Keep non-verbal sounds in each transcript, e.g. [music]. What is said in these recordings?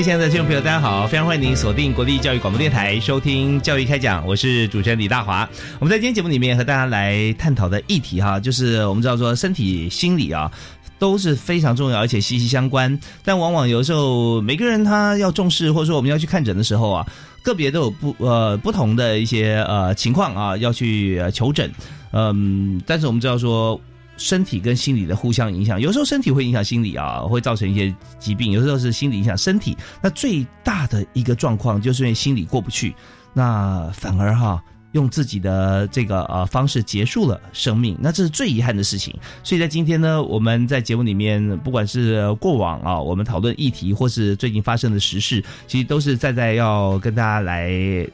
位亲爱的听众朋友，大家好！非常欢迎您锁定国立教育广播电台收听《教育开讲》，我是主持人李大华。我们在今天节目里面和大家来探讨的议题哈，就是我们知道说身体、心理啊都是非常重要，而且息息相关。但往往有时候每个人他要重视，或者说我们要去看诊的时候啊，个别都有不呃不同的一些呃情况啊要去求诊。嗯，但是我们知道说。身体跟心理的互相影响，有时候身体会影响心理啊，会造成一些疾病；有时候是心理影响身体。那最大的一个状况就是因为心理过不去，那反而哈用自己的这个呃方式结束了生命，那这是最遗憾的事情。所以在今天呢，我们在节目里面，不管是过往啊，我们讨论议题，或是最近发生的时事，其实都是在在要跟大家来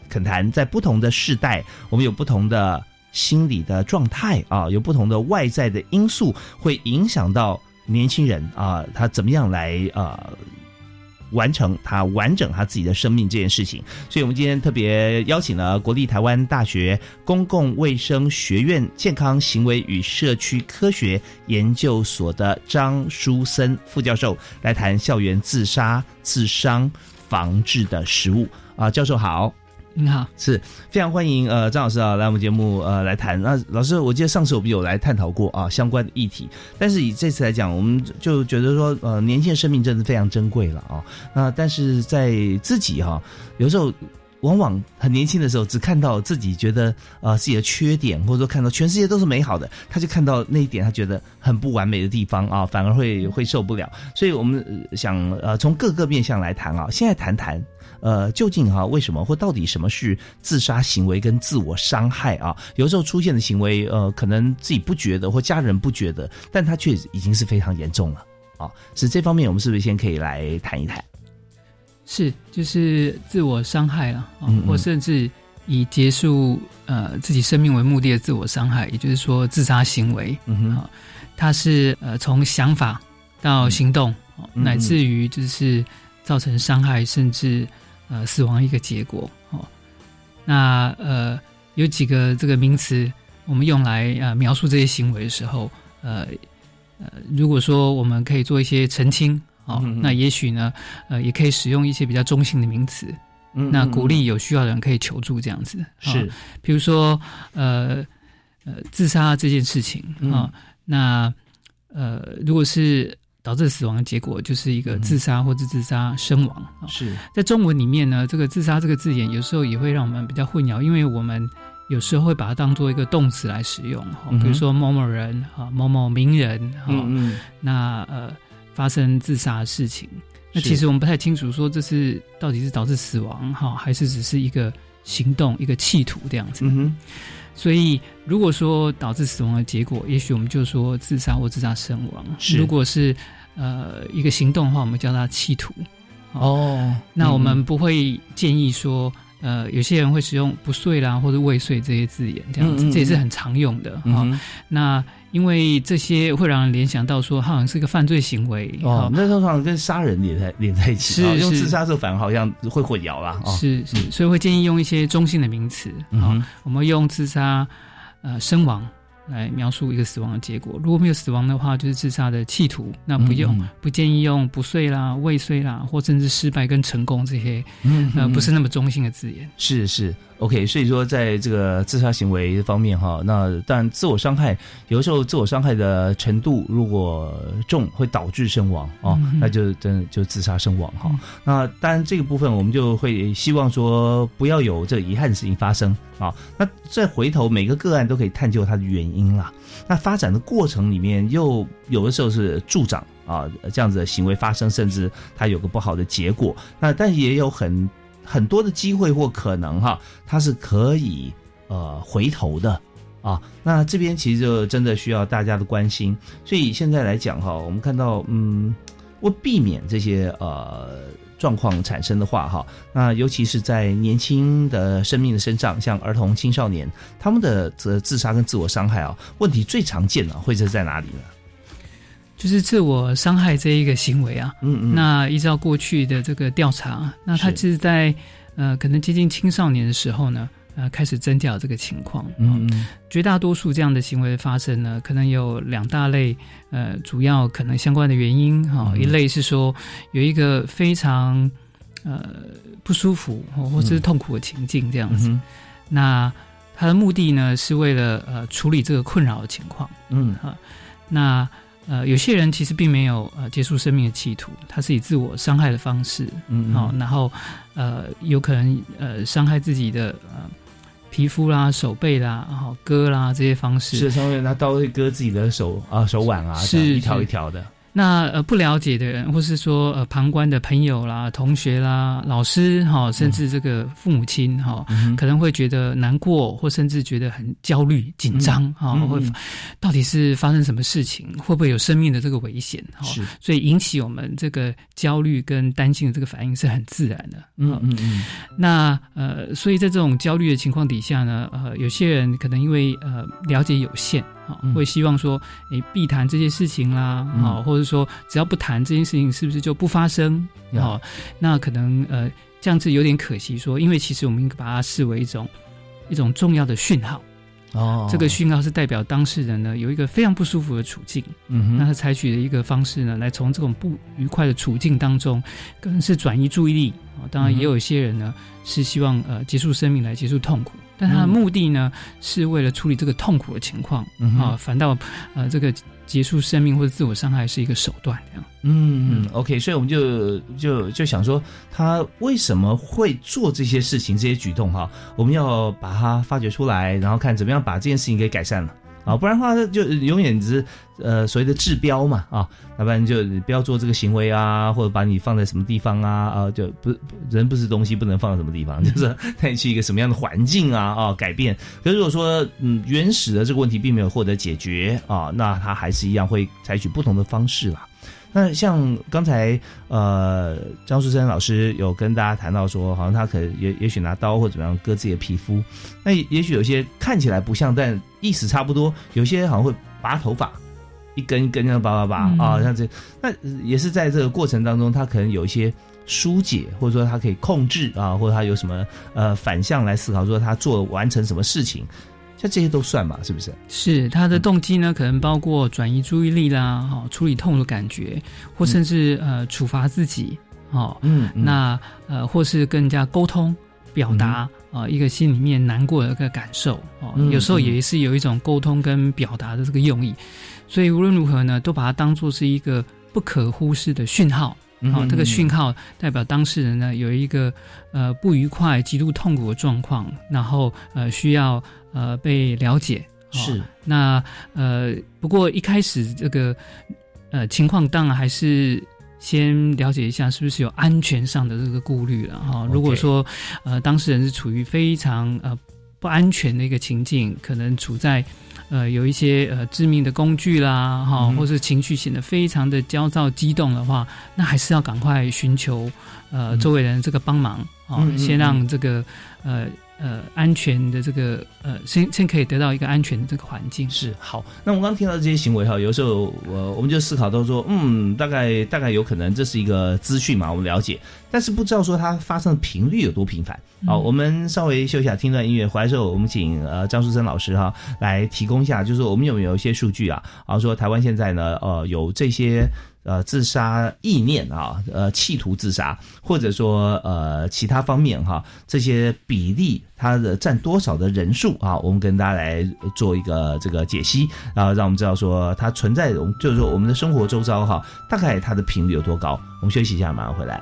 恳谈，在不同的世代，我们有不同的。心理的状态啊，有不同的外在的因素会影响到年轻人啊，他怎么样来呃完成他完整他自己的生命这件事情。所以，我们今天特别邀请了国立台湾大学公共卫生学院健康行为与社区科学研究所的张书森副教授来谈校园自杀自伤防治的实务啊，教授好。你好，是非常欢迎呃张老师啊来我们节目呃来谈。那老师，我记得上次我们有来探讨过啊相关的议题，但是以这次来讲，我们就觉得说呃年轻的生命真的非常珍贵了啊。那但是在自己哈有时候往往很年轻的时候，只看到自己觉得呃自己的缺点，或者说看到全世界都是美好的，他就看到那一点他觉得很不完美的地方啊，反而会会受不了。所以我们想呃从各个面向来谈啊，现在谈谈。呃，究竟哈为什么或到底什么是自杀行为跟自我伤害啊？有时候出现的行为，呃，可能自己不觉得或家人不觉得，但他却已经是非常严重了啊。是这方面，我们是不是先可以来谈一谈？是，就是自我伤害了，嗯或甚至以结束呃自己生命为目的的自我伤害，也就是说自杀行为。嗯哼，它是呃从想法到行动，乃至于就是造成伤害，甚至。呃，死亡一个结果哦。那呃，有几个这个名词，我们用来啊描述这些行为的时候，呃呃，如果说我们可以做一些澄清哦，那也许呢，呃，也可以使用一些比较中性的名词，那鼓励有需要的人可以求助这样子。是，比如说呃呃，自杀这件事情啊，那呃，如果是。导致死亡的结果就是一个自杀或者自杀身亡是。在中文里面呢，这个自杀这个字眼有时候也会让我们比较混淆，因为我们有时候会把它当做一个动词来使用哈，比如说某某人啊，某某名人哈，那呃发生自杀的事情，那其实我们不太清楚说这是到底是导致死亡哈，还是只是一个行动一个企图这样子。所以如果说导致死亡的结果，也许我们就说自杀或自杀身亡。如果是呃，一个行动的话，我们叫它企图。哦，那我们不会建议说，呃，有些人会使用不遂啦或者未遂这些字眼，这样子，这也是很常用的啊。那因为这些会让人联想到说，好像是一个犯罪行为。哦，那通常跟杀人连在连在一起，是用自杀这反而好像会混淆了。是是，所以会建议用一些中性的名词啊，我们用自杀呃身亡。来描述一个死亡的结果。如果没有死亡的话，就是自杀的企图。那不用，不建议用不遂啦、未遂啦，或甚至失败跟成功这些，呃，不是那么中性的字眼。是是，OK，所以说在这个自杀行为方面哈，那但自我伤害有的时候自我伤害的程度如果重，会导致身亡哦，那就真的就自杀身亡哈。那当然这个部分我们就会希望说不要有这遗憾的事情发生啊。那再回头每个个案都可以探究它的原因啦。那发展的过程里面又有的时候是助长啊这样子的行为发生，甚至它有个不好的结果。那但也有很。很多的机会或可能哈，它是可以呃回头的啊。那这边其实就真的需要大家的关心。所以现在来讲哈，我们看到嗯，为避免这些呃状况产生的话哈，那尤其是在年轻的生命的身上，像儿童、青少年，他们的这自杀跟自我伤害啊，问题最常见的会是在哪里呢？就是自我伤害这一个行为啊，嗯嗯，那依照过去的这个调查，那他是。在呃可能接近青少年的时候呢，呃开始增加这个情况，嗯嗯，绝大多数这样的行为发生呢，可能有两大类，呃主要可能相关的原因哈，一类是说有一个非常呃不舒服或者是痛苦的情境这样子，那他的目的呢是为了呃处理这个困扰的情况，嗯。啊，那。呃，有些人其实并没有呃结束生命的企图，他是以自我伤害的方式，嗯，好，然后呃有可能呃伤害自己的呃皮肤啦、手背啦、然后割啦这些方式，是上面拿刀会割自己的手啊、手腕啊，是一条一条的。那呃不了解的人，或是说呃旁观的朋友啦、同学啦、老师哈，甚至这个父母亲哈，可能会觉得难过，或甚至觉得很焦虑、紧张哈，会到底是发生什么事情，会不会有生命的这个危险哈？是，所以引起我们这个焦虑跟担心的这个反应是很自然的。嗯嗯嗯。那呃，所以在这种焦虑的情况底下呢，呃，有些人可能因为呃了解有限。好，会希望说，诶，避谈这些事情啦，好，或者说，只要不谈这件事情，是不是就不发生？好，那可能呃，这样子有点可惜。说，因为其实我们应该把它视为一种一种重要的讯号。哦，这个讯号是代表当事人呢有一个非常不舒服的处境。嗯，那他采取的一个方式呢，来从这种不愉快的处境当中，可能是转移注意力。啊，当然也有一些人呢是希望呃结束生命来结束痛苦。但他的目的呢，是为了处理这个痛苦的情况啊，反倒呃，这个结束生命或者自我伤害是一个手段这样。嗯嗯，OK，所以我们就就就想说，他为什么会做这些事情、这些举动哈？我们要把它发掘出来，然后看怎么样把这件事情给改善了。啊，不然的话就永远只是呃所谓的治标嘛啊，要不然就不要做这个行为啊，或者把你放在什么地方啊啊，就不人不是东西，不能放在什么地方，就是带你去一个什么样的环境啊啊改变。可是如果说嗯原始的这个问题并没有获得解决啊，那他还是一样会采取不同的方式啦。那像刚才呃张淑生老师有跟大家谈到说，好像他可能也也许拿刀或怎么样割自己的皮肤，那也许有些看起来不像，但意思差不多。有些好像会拔头发，一根一根这样拔拔拔啊，像这那也是在这个过程当中，他可能有一些疏解，或者说他可以控制啊，或者他有什么呃反向来思考，说他做完成什么事情。像这些都算嘛，是不是？是他的动机呢？可能包括转移注意力啦，哈，处理痛的感觉，或甚至呃处罚自己，哦，嗯，那呃或是跟人家沟通表达啊一个心里面难过的一个感受，哦，有时候也是有一种沟通跟表达的这个用意，所以无论如何呢，都把它当做是一个不可忽视的讯号，好，这个讯号代表当事人呢有一个呃不愉快、极度痛苦的状况，然后呃需要。呃，被了解是那呃，不过一开始这个呃情况，当然还是先了解一下是不是有安全上的这个顾虑了哈。如果说呃当事人是处于非常呃不安全的一个情境，可能处在呃有一些呃致命的工具啦哈，或是情绪显得非常的焦躁激动的话，那还是要赶快寻求呃周围人这个帮忙啊，先让这个呃。呃，安全的这个呃，先先可以得到一个安全的这个环境是好。那我们刚听到这些行为哈，有时候我我们就思考到说，嗯，大概大概有可能这是一个资讯嘛，我们了解，但是不知道说它发生的频率有多频繁。好，我们稍微休息下，听段音乐，回来之后我们请呃张淑生老师哈来提供一下，就是我们有没有一些数据啊？然后说台湾现在呢，呃，有这些。呃自杀意念啊，呃企图自杀，或者说呃其他方面哈，这些比例它的占多少的人数啊，我们跟大家来做一个这个解析，然后让我们知道说它存在，就是说我们的生活周遭哈，大概它的频率有多高。我们休息一下，马上回来。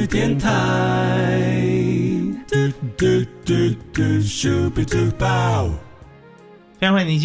教育电台。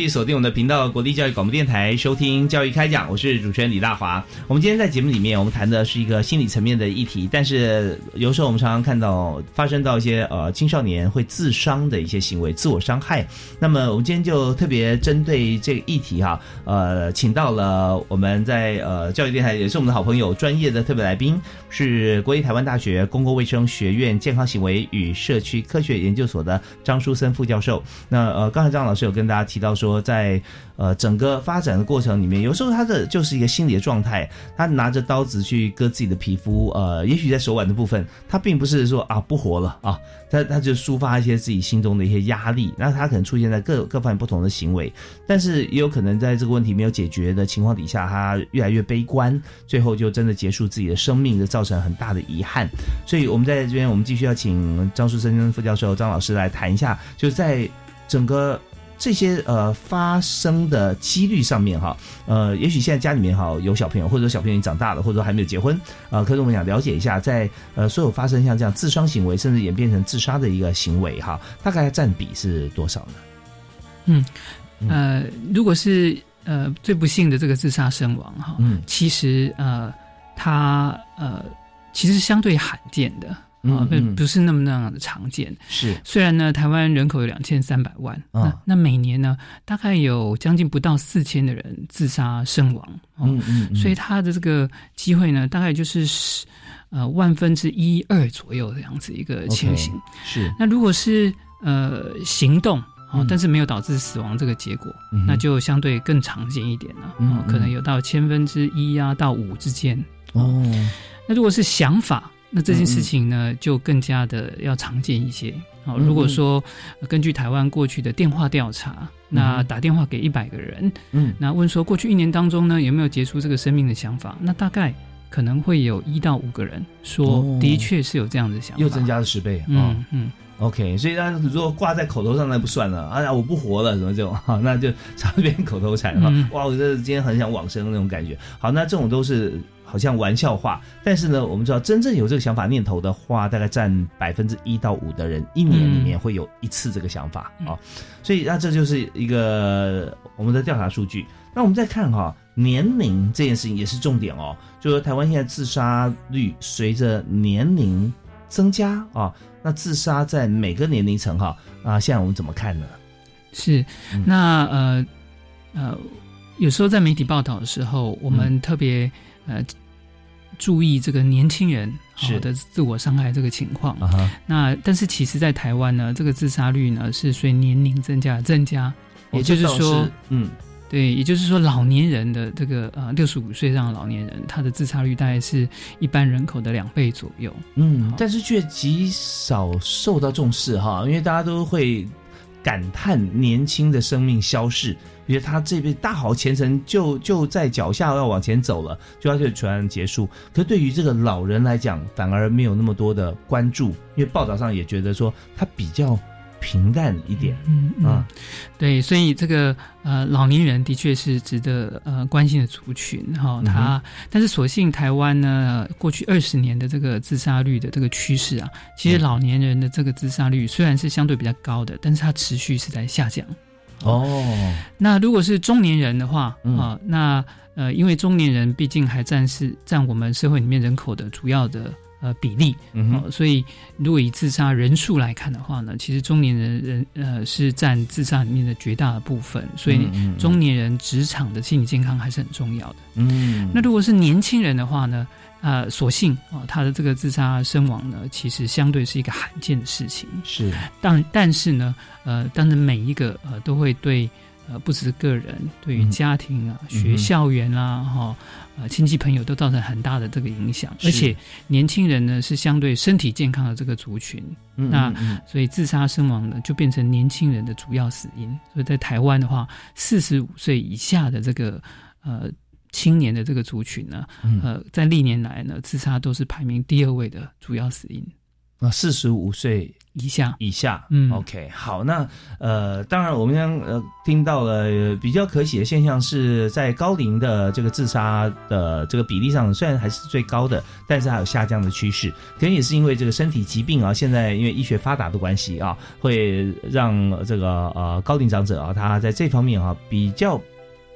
锁定我们的频道——国立教育广播电台，收听教育开讲。我是主持人李大华。我们今天在节目里面，我们谈的是一个心理层面的议题。但是有时候我们常常看到发生到一些呃青少年会自伤的一些行为，自我伤害。那么我们今天就特别针对这个议题哈，呃，请到了我们在呃教育电台也是我们的好朋友，专业的特别来宾是国立台湾大学公共卫生学院健康行为与社区科学研究所的张书森副教授。那呃，刚才张老师有跟大家。提到说，在呃整个发展的过程里面，有时候他的就是一个心理的状态，他拿着刀子去割自己的皮肤，呃，也许在手腕的部分，他并不是说啊不活了啊，他他就抒发一些自己心中的一些压力，那他可能出现在各各方面不同的行为，但是也有可能在这个问题没有解决的情况底下，他越来越悲观，最后就真的结束自己的生命，就造成很大的遗憾。所以我们在这边，我们继续要请张树森副教授张老师来谈一下，就是在整个。这些呃发生的几率上面哈，呃，也许现在家里面哈有小朋友，或者说小朋友已经长大了，或者说还没有结婚，啊，可是我们想了解一下，在呃所有发生像这样自伤行为，甚至演变成自杀的一个行为哈，大概占比是多少呢？嗯，呃，如果是呃最不幸的这个自杀身亡哈，嗯，其实呃他呃其实相对罕见的。啊，不不是那么那样的常见。是，虽然呢，台湾人口有两千三百万，那那每年呢，大概有将近不到四千的人自杀身亡。嗯嗯，所以他的这个机会呢，大概就是十呃万分之一二左右这样子一个情形。是，那如果是呃行动啊，但是没有导致死亡这个结果，那就相对更常见一点了。嗯，可能有到千分之一啊到五之间。哦，那如果是想法。那这件事情呢，就更加的要常见一些。好，如果说根据台湾过去的电话调查，那打电话给一百个人，嗯，那问说过去一年当中呢，有没有结束这个生命的想法？那大概可能会有一到五个人说，的确是有这样的想法，又增加了十倍。嗯嗯，OK，所以那如果挂在口头上那不算了。哎呀，我不活了，什么这种，好，[laughs] 那就常变口头禅哈。哇，我这今天很想往生那种感觉。好，那这种都是。好像玩笑话，但是呢，我们知道真正有这个想法念头的话，大概占百分之一到五的人，一年里面会有一次这个想法啊。所以那这就是一个我们的调查数据。那我们再看哈，年龄这件事情也是重点哦。就说台湾现在自杀率随着年龄增加啊，那自杀在每个年龄层哈啊，现在我们怎么看呢？是，那呃呃，有时候在媒体报道的时候，我们特别。呃，注意这个年轻人好的自我伤害这个情况。那但是其实，在台湾呢，这个自杀率呢是随年龄增加增加，也就是说，嗯，对，也就是说，老年人的这个呃六十五岁上的老年人，他的自杀率大概是一般人口的两倍左右。嗯，但是却极少受到重视哈，因为大家都会。感叹年轻的生命消逝，觉得他这边大好前程就就在脚下要往前走了，就要就突然结束。可是对于这个老人来讲，反而没有那么多的关注，因为报道上也觉得说他比较。平淡一点，嗯嗯，对，所以这个呃老年人的确是值得呃关心的族群哈。他但是所幸台湾呢，过去二十年的这个自杀率的这个趋势啊，其实老年人的这个自杀率虽然是相对比较高的，但是它持续是在下降。哦，那如果是中年人的话啊，那呃因为中年人毕竟还占是占我们社会里面人口的主要的。呃，比例，嗯，所以如果以自杀人数来看的话呢，其实中年人人呃是占自杀里面的绝大的部分，所以中年人职场的心理健康还是很重要的。嗯，那如果是年轻人的话呢，呃，所幸啊，他的这个自杀身亡呢，其实相对是一个罕见的事情。是，但但是呢，呃，当然每一个呃都会对。呃，不只是个人，对于家庭啊、学校园啦、哈、呃亲戚朋友都造成很大的这个影响。而且年轻人呢是相对身体健康的这个族群，那所以自杀身亡呢就变成年轻人的主要死因。所以在台湾的话，四十五岁以下的这个呃青年的这个族群呢，呃，在历年来呢自杀都是排名第二位的主要死因。啊，四十五岁以下，以下，嗯，OK，好，那呃，当然，我们刚呃听到了比较可喜的现象是在高龄的这个自杀的这个比例上，虽然还是最高的，但是还有下降的趋势，可能也是因为这个身体疾病啊，现在因为医学发达的关系啊，会让这个呃高龄长者啊，他在这方面啊比较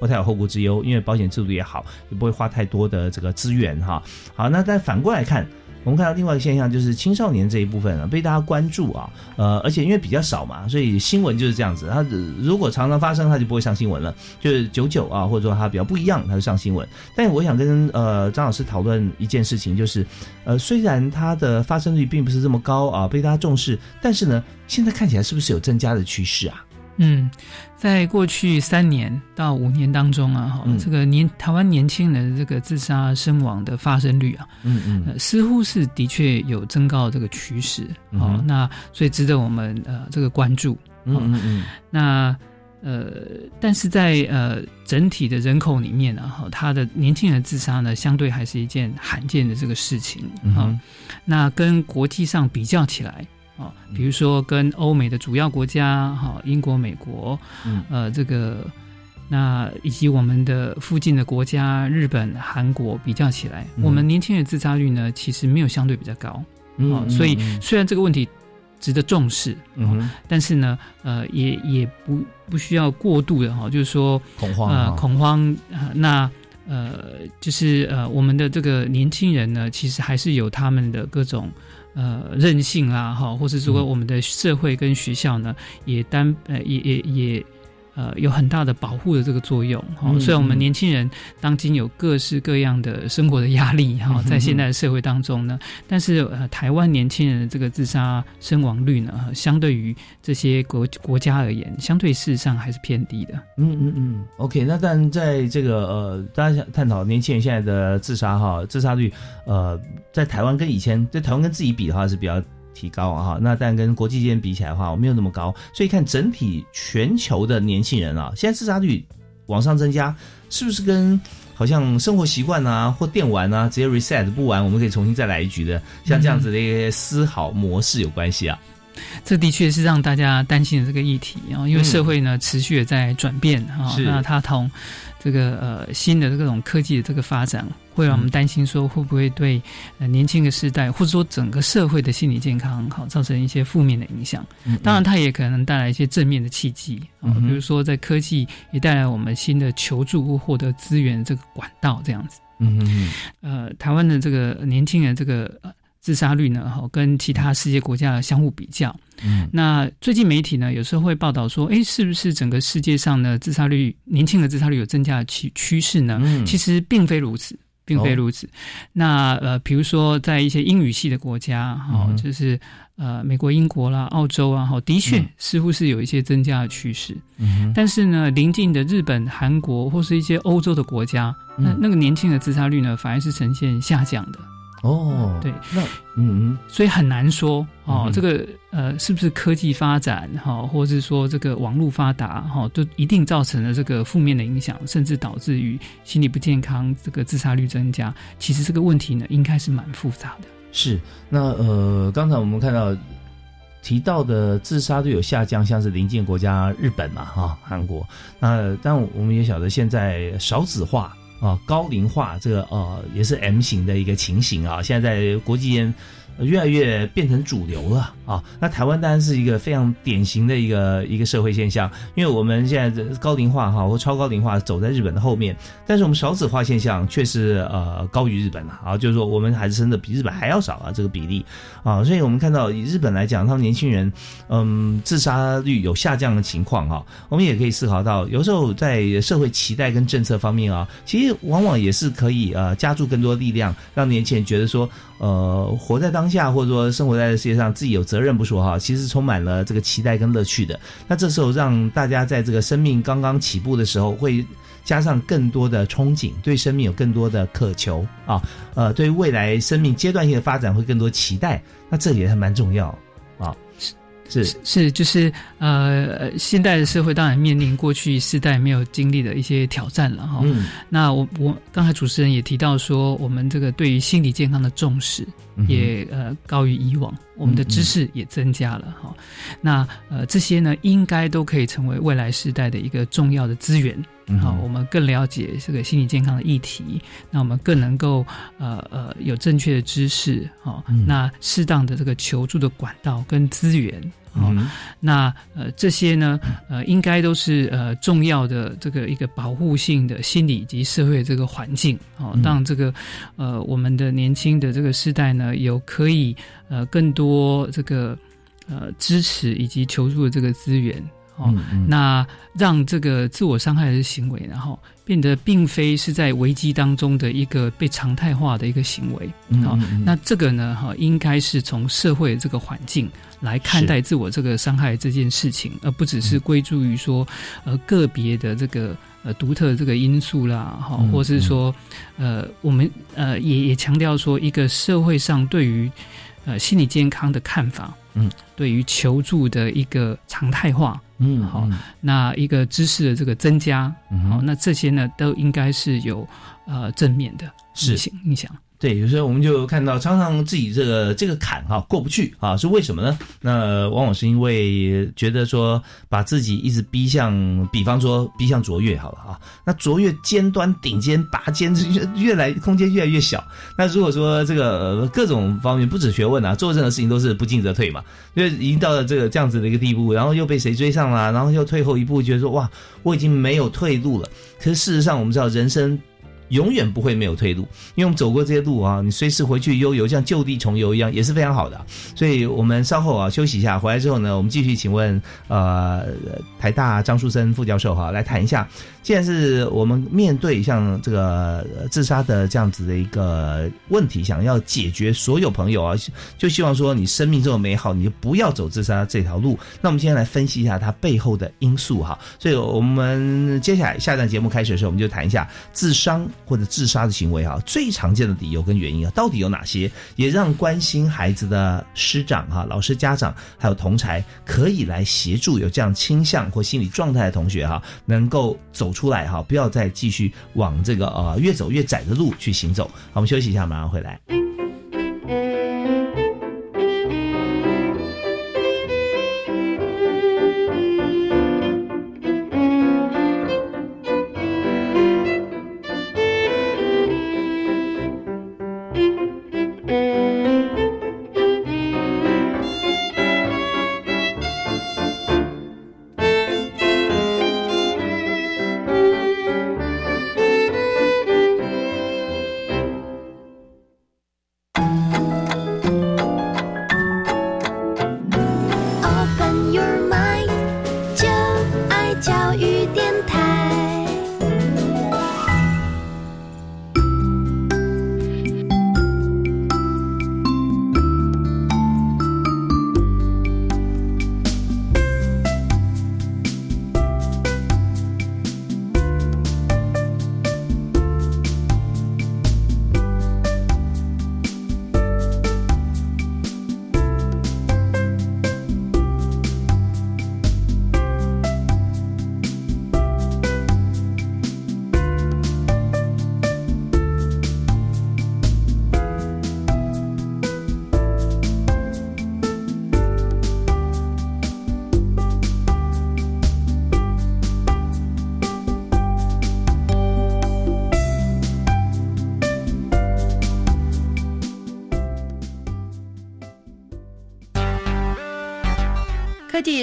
不太有后顾之忧，因为保险制度也好，也不会花太多的这个资源哈。好，那再反过来看。我们看到另外一个现象，就是青少年这一部分啊，被大家关注啊，呃，而且因为比较少嘛，所以新闻就是这样子。它如果常常发生，它就不会上新闻了。就是九九啊，或者说它比较不一样，它就上新闻。但我想跟呃张老师讨论一件事情，就是呃，虽然它的发生率并不是这么高啊，被大家重视，但是呢，现在看起来是不是有增加的趋势啊？嗯，在过去三年到五年当中啊，哈，这个年台湾年轻人这个自杀身亡的发生率啊，嗯嗯，似乎是的确有增高这个趋势，好，那所以值得我们呃这个关注，嗯嗯嗯，那呃，但是在呃整体的人口里面呢，哈，他的年轻人自杀呢，相对还是一件罕见的这个事情，啊，那跟国际上比较起来。啊，比如说跟欧美的主要国家，哈，英国、美国，呃，这个，那以及我们的附近的国家，日本、韩国比较起来，我们年轻人自杀率呢，其实没有相对比较高，啊，所以虽然这个问题值得重视，嗯，但是呢，呃，也也不不需要过度的哈，就是说恐慌啊，恐慌啊，那呃，就是呃，我们的这个年轻人呢，其实还是有他们的各种。呃，任性啦，哈，或是说我们的社会跟学校呢，也担呃，也也也。呃，有很大的保护的这个作用哈。虽然我们年轻人当今有各式各样的生活的压力哈，在现在的社会当中呢，但是呃，台湾年轻人的这个自杀身亡率呢，相对于这些国国家而言，相对事实上还是偏低的。嗯嗯嗯。OK，那但在这个呃，大家想探讨年轻人现在的自杀哈，自杀率呃，在台湾跟以前在台湾跟自己比的话是比较。提高啊哈，那但跟国际间比起来的话，我没有那么高，所以看整体全球的年轻人啊，现在自杀率往上增加，是不是跟好像生活习惯啊，或电玩啊，直接 reset 不玩，我们可以重新再来一局的，像这样子的一些思考模式有关系啊？这的确是让大家担心的这个议题啊，因为社会呢持续的在转变啊，那它同。这个呃新的这种科技的这个发展，会让我们担心说会不会对呃年轻的世代，或者说整个社会的心理健康好造成一些负面的影响。当然，它也可能带来一些正面的契机啊，比如说在科技也带来我们新的求助或获得资源这个管道这样子。嗯嗯呃，台湾的这个年轻人这个。自杀率呢？哈，跟其他世界国家相互比较。嗯，那最近媒体呢，有时候会报道说，哎，是不是整个世界上呢，自杀率年轻的自杀率有增加的趋趋势呢？嗯，其实并非如此，并非如此。那呃，比如说在一些英语系的国家，哈，就是呃，美国、英国啦、澳洲啊，哈，的确似乎是有一些增加的趋势。嗯，但是呢，邻近的日本、韩国或是一些欧洲的国家，那那个年轻的自杀率呢，反而是呈现下降的。哦，对，那嗯所以很难说哦，嗯这个呃是不是科技发展哈，或者是说这个网络发达哈，都一定造成了这个负面的影响，甚至导致于心理不健康，这个自杀率增加。其实这个问题呢，应该是蛮复杂的。是那呃，刚才我们看到提到的自杀率有下降，像是邻近国家日本嘛，哈、韩国。那但我们也晓得现在少子化啊、高龄化这个呃也是 M 型的一个情形啊，现在在国际间。越来越变成主流了啊！那台湾当然是一个非常典型的一个一个社会现象，因为我们现在高龄化哈或超高龄化走在日本的后面，但是我们少子化现象却是呃高于日本了啊，就是说我们孩子生的比日本还要少啊，这个比例啊，所以我们看到以日本来讲，他们年轻人嗯自杀率有下降的情况哈，我们也可以思考到，有时候在社会期待跟政策方面啊，其实往往也是可以呃加注更多力量，让年轻人觉得说呃活在当下，或者说生活在世界上自己有责任不说哈，其实充满了这个期待跟乐趣的。那这时候让大家在这个生命刚刚起步的时候，会加上更多的憧憬，对生命有更多的渴求啊，呃，对未来生命阶段性的发展会更多期待。那这也还蛮重要啊，是是是，就是呃，现代的社会当然面临过去世代没有经历的一些挑战了哈。嗯那我我刚才主持人也提到说，我们这个对于心理健康的重视也呃高于以往，我们的知识也增加了哈。那呃这些呢，应该都可以成为未来时代的一个重要的资源。好，我们更了解这个心理健康的议题，那我们更能够呃呃有正确的知识，好、嗯那适当的这个求助的管道跟资源，好、嗯那呃这些呢呃应该都是呃重要的这个一个保护性的心理以及社会这个环境，哦嗯，让这个呃我们的年轻的这个世代呢有可以呃更多这个呃支持以及求助的这个资源，哦，那让这个自我伤害的行为，然后变得并非是在危机当中的一个被常态化的一个行为。好、嗯嗯。嗯那这个呢，哈，应该是从社会这个环境来看待自我这个伤害这件事情，而不只是嗯。归诸于说，呃，个别的这个呃独特的这个因素啦，哈、嗯或是说，呃，我们呃也也强调说，一个社会上对于呃心理健康的看法，嗯，对于求助的一个常态化，嗯好那一个知识的这个增加，好，那这些呢都应该是有呃正面的是。影响影响。对，有时候我们就看到常常自己这个这个坎哈、过不去啊，是为什么呢？那往往是因为觉得说把自己一直逼向，比方说逼向卓越好了啊，那卓越尖端顶尖拔尖 [laughs] 越越来空间越来越小。那如果说这个、呃各种方面不止学问啊，做任何事情都是不进则退嘛，因为已经到了这个这样子的一个地步，然后又被谁追上了，然后又退后一步，觉得说哇，我已经没有退路了。可是事实上，我们知道人生。永远不会没有退路，因为我们走过这些路啊，你随时回去悠游，像就地重游一样，也是非常好的。所以我们稍后啊休息一下，回来之后呢，我们继续请问呃台大张树森副教授哈、来谈一下，既然是我们面对像这个自杀的这样子的一个问题，想要解决，所有朋友啊就希望说你生命这么美好，你就不要走自杀这条路。那我们今天来分析一下它背后的因素哈。所以我们接下来下段节目开始的时候，我们就谈一下自伤或者自杀的行为啊，最常见的理由跟原因啊，到底有哪些？也让关心孩子的师长哈、老师、家长还有同才可以来协助有这样倾向或心理状态的同学哈，能够走出来哈，不要再继续往这个呃越走越窄的路去行走。好，我们休息一下，马上回来。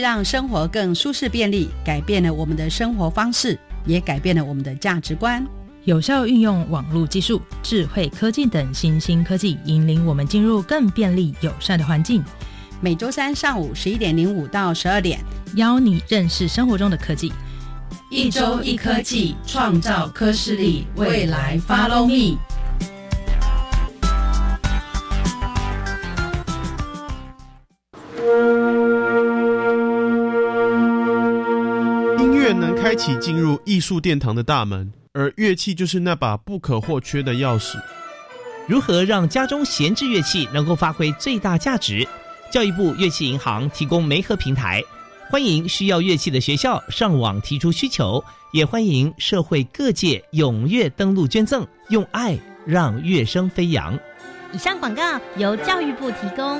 让生活更舒适便利，改变了我们的生活方式，也改变了我们的价值观。有效运用网络技术、智慧科技等新兴科技，引领我们进入更便利友善的环境。每周三上午十一点零五到十二点，邀你认识生活中的科技。一周一科技，创造科视力，未来 Follow me。启进入艺术殿堂的大门，而乐器就是那把不可或缺的钥匙。如何让家中闲置乐器能够发挥最大价值？教育部乐器银行提供媒合平台，欢迎需要乐器的学校上网提出需求，也欢迎社会各界踊跃登录捐赠，用爱让乐声飞扬。以上广告由教育部提供。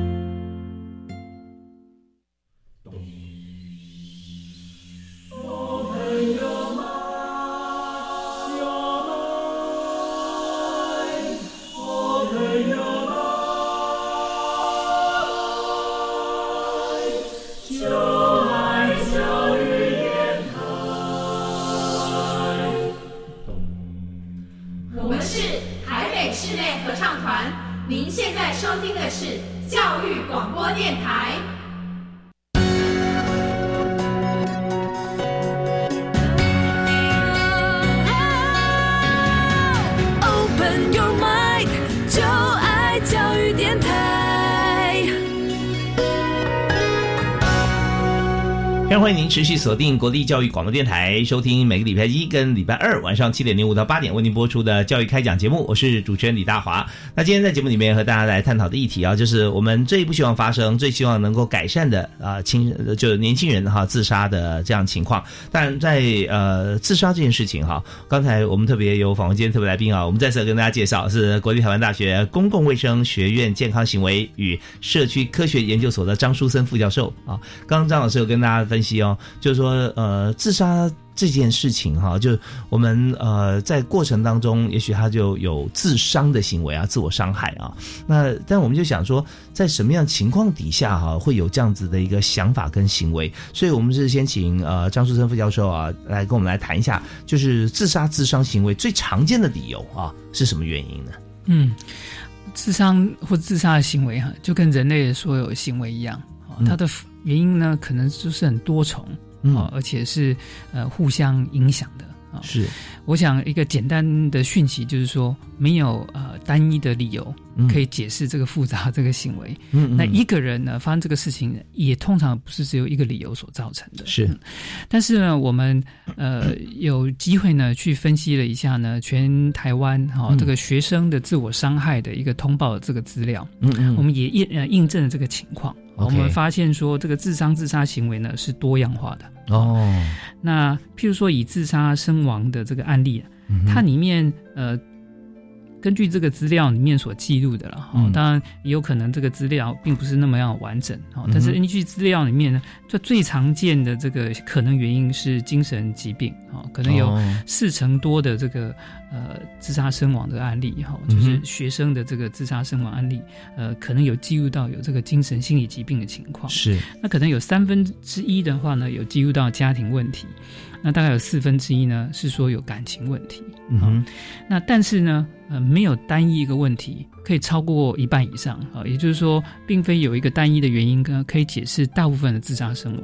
持续锁定国立教育广播电台，收听每个礼拜一跟礼拜二晚上七点零五到八点为您播出的教育开讲节目。我是主持人李大华。那今天在节目里面和大家来探讨的议题啊，就是我们最不希望发生、最希望能够改善的啊，轻就是年轻人哈自杀的这样情况。但在呃自杀这件事情哈，刚才我们特别有访问今天特别来宾啊，我们再次跟大家介绍是国立台湾大学公共卫生学院健康行为与社区科学研究所的张书森副教授啊。刚刚张老师有跟大家分析。哦，就是说，呃，自杀这件事情哈，就我们呃在过程当中，也许他就有自伤的行为啊，自我伤害啊。那但我们就想说，在什么样情况底下哈，会有这样子的一个想法跟行为？所以我们是先请呃张树森副教授啊，来跟我们来谈一下，就是自杀自伤行为最常见的理由啊，是什么原因呢？嗯，自伤或自杀的行为哈，就跟人类的所有行为一样，它的。原因呢，可能就是很多重啊，而且是呃互相影响是，我想一个简单的讯息就是说，没有呃单一的理由可以解释这个复杂这个行为。嗯，那一个人呢发生这个事情，也通常不是只有一个理由所造成的。是，但是呢，我们呃有机会呢去分析了一下呢，全台湾哈这个学生的自我伤害的一个通报的这个资料。嗯嗯，我们也印呃印证了这个情况。我们发现说，这个自伤自杀行为呢是多样化的哦。那譬如说以自杀身亡的这个案例，它里面呃。根据这个资料里面所记录的了哈，当然也有可能这个资料并不是那么样完整哈，但是根据资料里面呢，这最常见的这个可能原因是精神疾病啊，可能有四成多的这个呃自杀身亡的案例哈，就是学生的这个自杀身亡案例，呃，可能有记录到有这个精神心理疾病的情况，是那可能有三分之一的话呢，有记录到家庭问题。那大概有四分之一呢，是说有感情问题。嗯，那但是呢，呃，没有单一一个问题可以超过一半以上啊。也就是说，并非有一个单一的原因呢可以解释大部分的自杀身亡。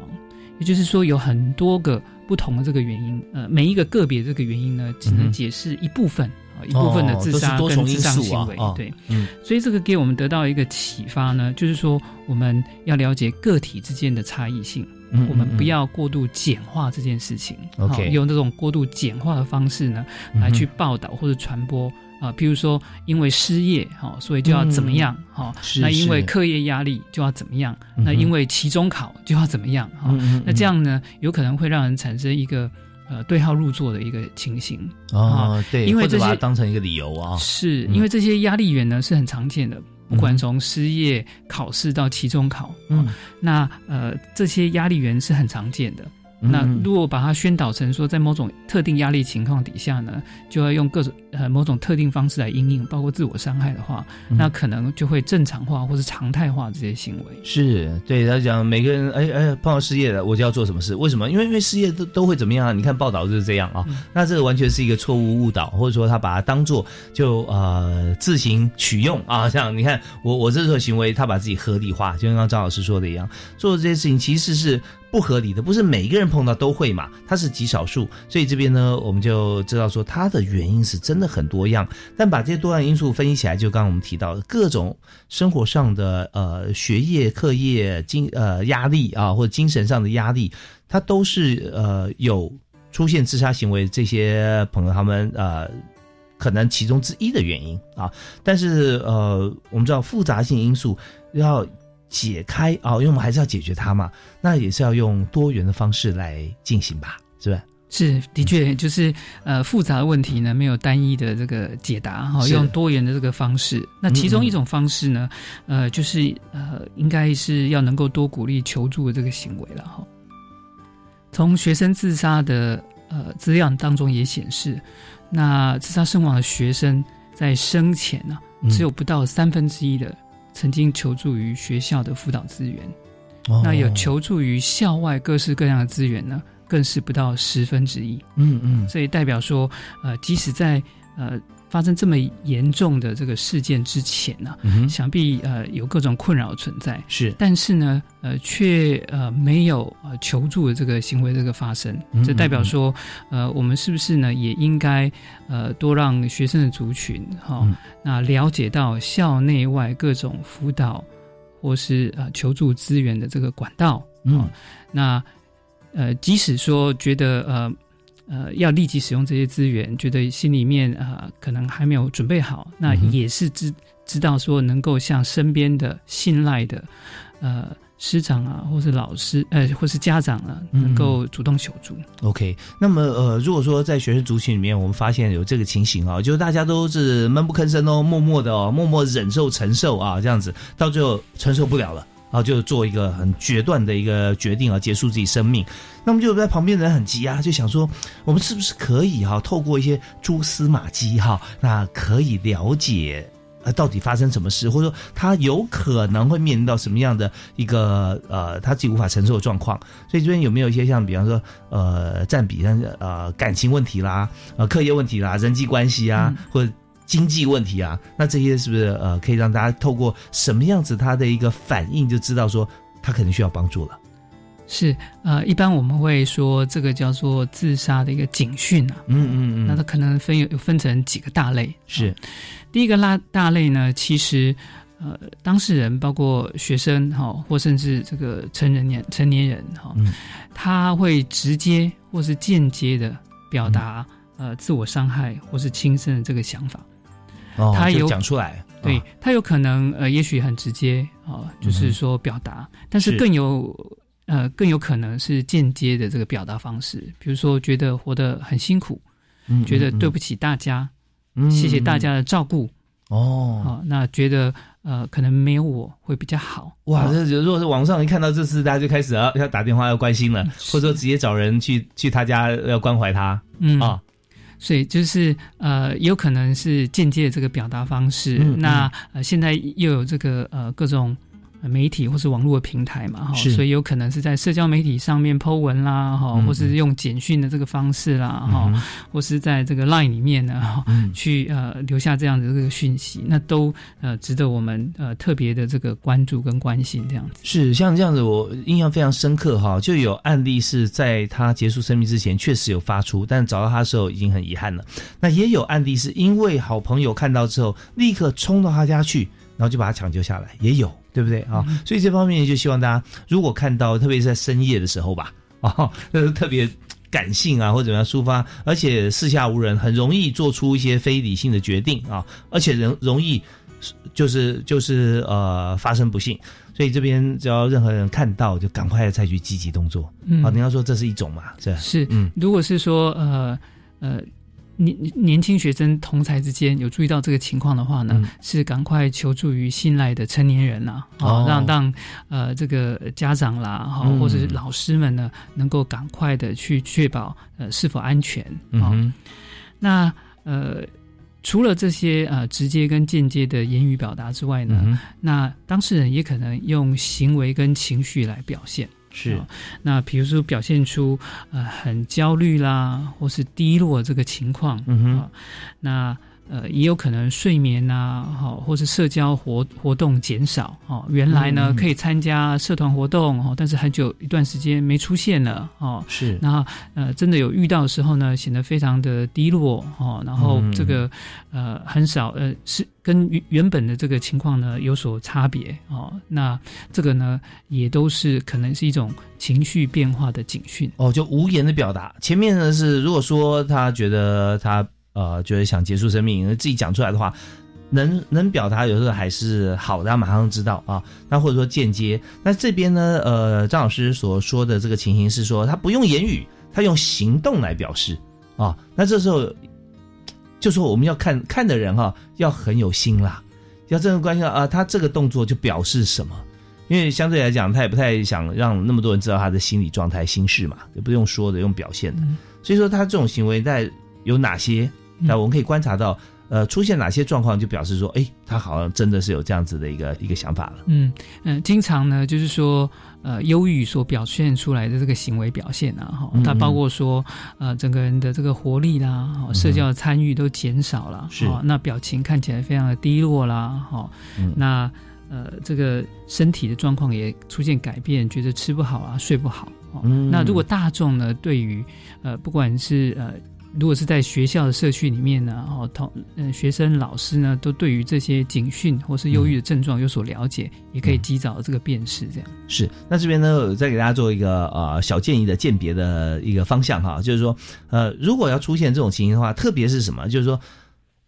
也就是说，有很多个不同的这个原因，呃，每一个个别这个原因呢，只能解释一部分啊，一部分的自杀跟自杀行为。对，嗯，所以这个给我们得到一个启发呢，就是说我们要了解个体之间的差异性。我们不要过度简化这件事情用这种过度简化的方式呢，来去报道或者传播啊，譬如说因为失业哈，所以就要怎么样哈？那因为课业压力就要怎么样？那因为期中考就要怎么样哈？那这样呢，有可能会让人产生一个呃对号入座的一个情形啊。对，因为这些当成一个理由啊，是因为这些压力源呢是很常见的，不管从失业、考试到期中考，嗯，那呃这些压力源是很常见的。那如果把它宣导成说，在某种特定压力情况底下呢，就要用各种呃某种特定方式来应应，包括自我伤害的话，那可能就会正常化或是常态化这些行为。是对他讲，每个人哎哎碰到失业了，我就要做什么事？为什么？因为因为失业都都会怎么样啊？你看报道就是这样啊。那这个完全是一个错误误导，或者说他把它当做就呃自行取用啊。像你看我我这种行为，他把自己合理化，就像张老师说的一样，做这些事情其实是。不合理的不是每一个人碰到都会嘛，它是极少数，所以这边呢，我们就知道说它的原因是真的很多样。但把这些多样因素分析起来，就刚刚我们提到的各种生活上的呃学业、课业、精呃压力啊，或者精神上的压力，它都是呃有出现自杀行为这些朋友他们呃可能其中之一的原因啊。但是呃，我们知道复杂性因素要。解开啊，因为我们还是要解决它嘛，那也是要用多元的方式来进行吧，是吧？是，的确，就是呃，复杂的问题呢，没有单一的这个解答哈，用多元的这个方式。那其中一种方式呢，呃，就是呃，应该是要能够多鼓励求助的这个行为了哈。从学生自杀的呃资料当中也显示，那自杀身亡的学生在生前呢，只有不到三分之一的。曾经求助于学校的辅导资源，那有求助于校外各式各样的资源呢，更是不到十分之一。嗯嗯，所以代表说，呃，即使在呃。发生这么严重的这个事件之前呢，想必呃有各种困扰存在，是，但是呢，呃，却呃没有呃求助的这个行为这个发生，这代表说，呃，我们是不是呢也应该呃多让学生的族群哈，那了解到校内外各种辅导或是呃求助资源的这个管道，嗯，那呃即使说觉得呃。呃，要立即使用这些资源，觉得心里面啊，可能还没有准备好，那也是知知道说能够向身边的信赖的呃师长啊，或是老师呃，或是家长啊，能够主动求助。OK，那么呃，如果说在学生族群里面，我们发现有这个情形啊，就是大家都是闷不吭声哦，默默的哦，默默忍受承受啊，这样子，到最后承受不了了。然后就做一个很决断的一个决定啊，结束自己生命。那么就在旁边的人很急啊，就想说，我们是不是可以哈，透过一些蛛丝马迹哈，那可以了解呃到底发生什么事，或者说他有可能会面临到什么样的一个呃他自己无法承受的状况。所以这边有没有一些像比方说呃占比像呃感情问题啦，呃课业问题啦，人际关系啊，或者。经济问题啊，那这些是不是呃可以让大家透过什么样子他的一个反应就知道说他可能需要帮助了？是呃，一般我们会说这个叫做自杀的一个警讯啊。嗯嗯嗯。那它可能分有分成几个大类。是第一个拉大类呢，其实呃当事人包括学生哈，或甚至这个成人年成年人哈，他会直接或是间接的表达呃自我伤害或是轻生的这个想法。他有讲出来，对他有可能呃，也许很直接啊，就是说表达，但是更有呃更有可能是间接的这个表达方式，比如说觉得活得很辛苦，觉得对不起大家，谢谢大家的照顾哦，啊，那觉得呃可能没有我会比较好哇，这如果是网上一看到这事，大家就开始要要打电话要关心了，或者说直接找人去去他家要关怀他，嗯。啊。所以就是呃，有可能是间接的这个表达方式。那呃，现在又有这个呃各种。媒体或是网络的平台嘛，哈，所以有可能是在社交媒体上面 Po 文啦，哈，或是用简讯的这个方式啦，哈，或是在这个 Line 里面呢，哈，去呃留下这样的这个讯息，那都呃值得我们呃特别的这个关注跟关心这样子。是像这样子，我印象非常深刻哈，就有案例是在他结束生命之前确实有发出，但找到他的时候已经很遗憾了。那也有案例是因为好朋友看到之后，立刻冲到他家去，然后就把他抢救下来，也有。对不对啊？所以这方面就希望大家，如果看到，特别是在深夜的时候吧，[laughs] 啊，特别感性啊或者怎么样抒发，而且四下无人，很容易做出一些非理性的决定啊，而且容容易就是就是呃发生不幸。所以这边只要任何人看到，就赶快采取积极动作。嗯，好，你要说这是一种嘛？是是，嗯，如果是说呃呃年年轻学生同才之间有注意到这个情况的话呢，是赶快求助于信赖的成年人呐，啊，让让呃这个家长啦，哈，或者是老师们呢，能够赶快的去确保呃是否安全啊。那呃。除了这些呃直接跟间接的言语表达之外呢，那当事人也可能用行为跟情绪来表现。是，那比如说表现出呃很焦虑啦，或是低落这个情况。嗯哼，那。呃，也有可能睡眠呐，哈，或是社交活活动减少，哦，原来呢可以参加社团活动，哦，但是很久一段时间没出现了，哦，是，然后呃，真的有遇到的时候呢，显得非常的低落，哦，然后这个呃很少，呃，是跟原本的这个情况呢有所差别，哦，那这个呢也都是可能是一种情绪变化的警讯，哦，就无言的表达。前面呢是如果说他觉得他。呃，就是想结束生命，自己讲出来的话，能能表达，有时候还是好的，马上知道啊。那或者说间接，那这边呢，呃，张老师所说的这个情形是说，他不用言语，他用行动来表示啊。那这时候就说我们要看看的人哈，要很有心啦，要真的关心啊，他这个动作就表示什么？因为相对来讲，他也不太想让那么多人知道他的心理状态、心事嘛，也不用说的，用表现的。所以说他这种行为在有哪些？那我们可以观察到，呃，出现哪些状况，就表示说，哎，他好像真的是有这样子的一个一个想法了。嗯嗯，经常呢，就是说，呃，忧郁所表现出来的这个行为表现啊，哈，它包括说，呃，整个人的这个活力啦，社交参与都减少了，是，那表情看起来非常的低落啦，哈，那呃，这个身体的状况也出现改变，觉得吃不好啊，睡不好。嗯，那如果大众呢，对于呃，不管是呃。如果是在学校的社区里面呢，哦，同嗯学生、老师呢，都对于这些警讯或是忧郁的症状有所了解，也可以及早这个辨识。这样是。那这边呢，再给大家做一个呃小建议的鉴别的一个方向哈，就是说，呃，如果要出现这种情形的话，特别是什么，就是说，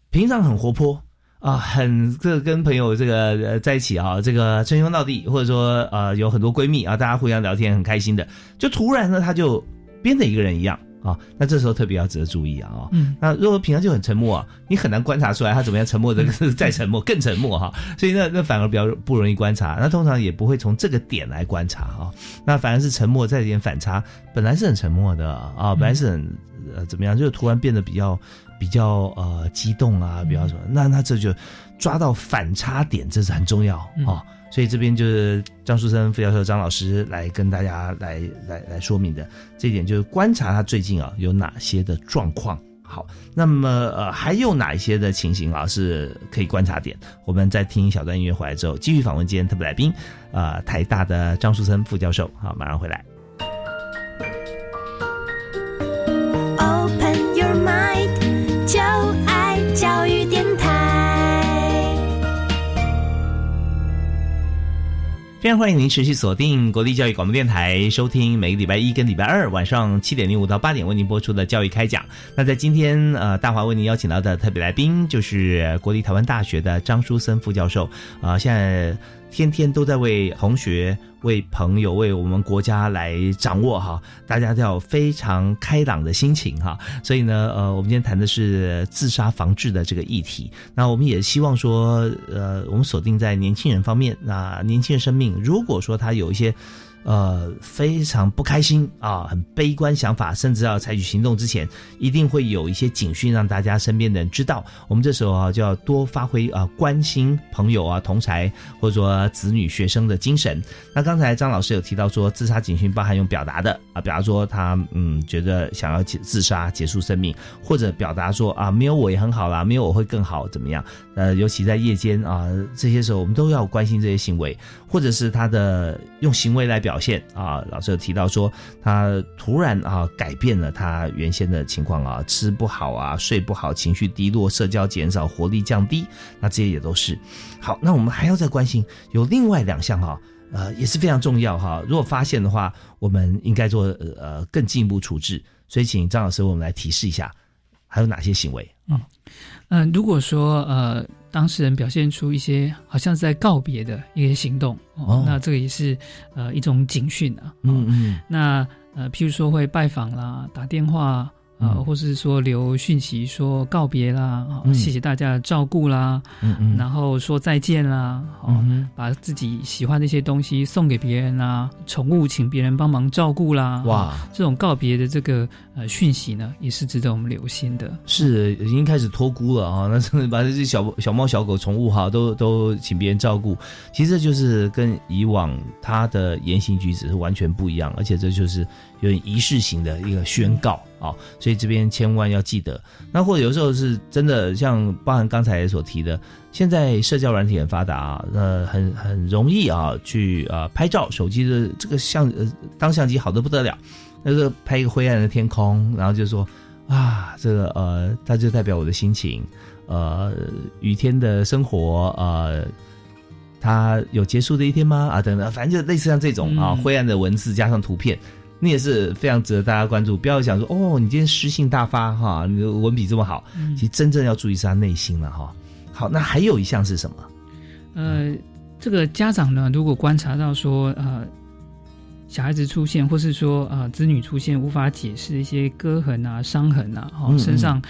平常很活泼啊，很这个跟朋友这个在一起啊，这个称兄道弟，或者说呃有很多闺蜜啊，大家互相聊天很开心的，就突然呢，他就变得一个人一样。啊，那这时候特别要值得注意啊！哦，嗯，那如果平常就很沉默啊，你很难观察出来他怎么样沉默的，再沉默更沉默哈，[laughs] 所以那那反而比较不容易观察。那通常也不会从这个点来观察啊，那反而是沉默再一点反差，本来是很沉默的啊，本来是很呃怎么样，就突然变得比较比较呃激动啊，比较什么，那那这就抓到反差点，这是很重要啊。所以这边就是张树生副教授张老师来跟大家来来来说明的这一点，就是观察他最近啊有哪些的状况。好，那么呃还有哪一些的情形啊是可以观察点？我们在听一小段音乐回来之后，继续访问今天特别来宾，呃台大的张树森副教授。好，马上回来。非常欢迎您持续锁定国立教育广播电台，收听每个礼拜一跟礼拜二晚上七点零五到八点为您播出的教育开讲。那在今天，呃，大华为您邀请到的特别来宾就是国立台湾大学的张书森副教授。啊，现在。天天都在为同学、为朋友、为我们国家来掌握哈，大家都要非常开朗的心情哈。所以呢，呃，我们今天谈的是自杀防治的这个议题。那我们也希望说，呃，我们锁定在年轻人方面。那年轻人生命，如果说他有一些。呃，非常不开心啊，很悲观想法，甚至要采取行动之前，一定会有一些警讯，让大家身边的人知道。我们这时候啊，就要多发挥啊，关心朋友啊、同才或者说子女、学生的精神。那刚才张老师有提到说，自杀警讯包含用表达的啊，表达说他嗯觉得想要自杀结束生命，或者表达说啊，没有我也很好啦，没有我会更好怎么样？呃，尤其在夜间啊，这些时候我们都要关心这些行为，或者是他的用行为来表。表现啊，老师有提到说他突然啊改变了他原先的情况啊，吃不好啊，睡不好，情绪低落，社交减少，活力降低，那这些也都是好。那我们还要再关心有另外两项哈，呃也是非常重要哈。如果发现的话，我们应该做呃更进一步处置。所以请张老师为我们来提示一下，还有哪些行为啊？嗯，如果说呃当事人表现出一些好像是在告别的一些行动哦，那这个也是呃一种警讯啊。嗯嗯，那呃譬如说会拜访啦，打电话。啊，或是说留讯息说告别啦，啊，谢谢大家的照顾啦，嗯嗯，然后说再见啦，哦，把自己喜欢的一些东西送给别人啦，宠物请别人帮忙照顾啦，哇，这种告别的这个呃讯息呢，也是值得我们留心的。是已经开始托孤了啊，那真的把这些小小猫小狗宠物哈，都都请别人照顾，其实这就是跟以往他的言行举止是完全不一样，而且这就是有点仪式型的一个宣告。啊，所以这边千万要记得。那或者有时候是真的，像包含刚才所提的，现在社交软体很发达啊，呃，很很容易啊，去呃拍照，手机的这个相呃当相机好的不得了。那个拍一个灰暗的天空，然后就说啊，这个呃，它就代表我的心情。呃，雨天的生活，呃，它有结束的一天吗？啊，等等，反正就类似像这种啊，灰暗的文字加上图片。那也是非常值得大家关注，不要想说哦，你今天诗性大发哈，你的文笔这么好，其实真正要注意是他内心了哈。好，那还有一项是什么？呃，这个家长呢，如果观察到说呃，小孩子出现，或是说呃，子女出现无法解释一些割痕啊、伤痕啊，哈，身上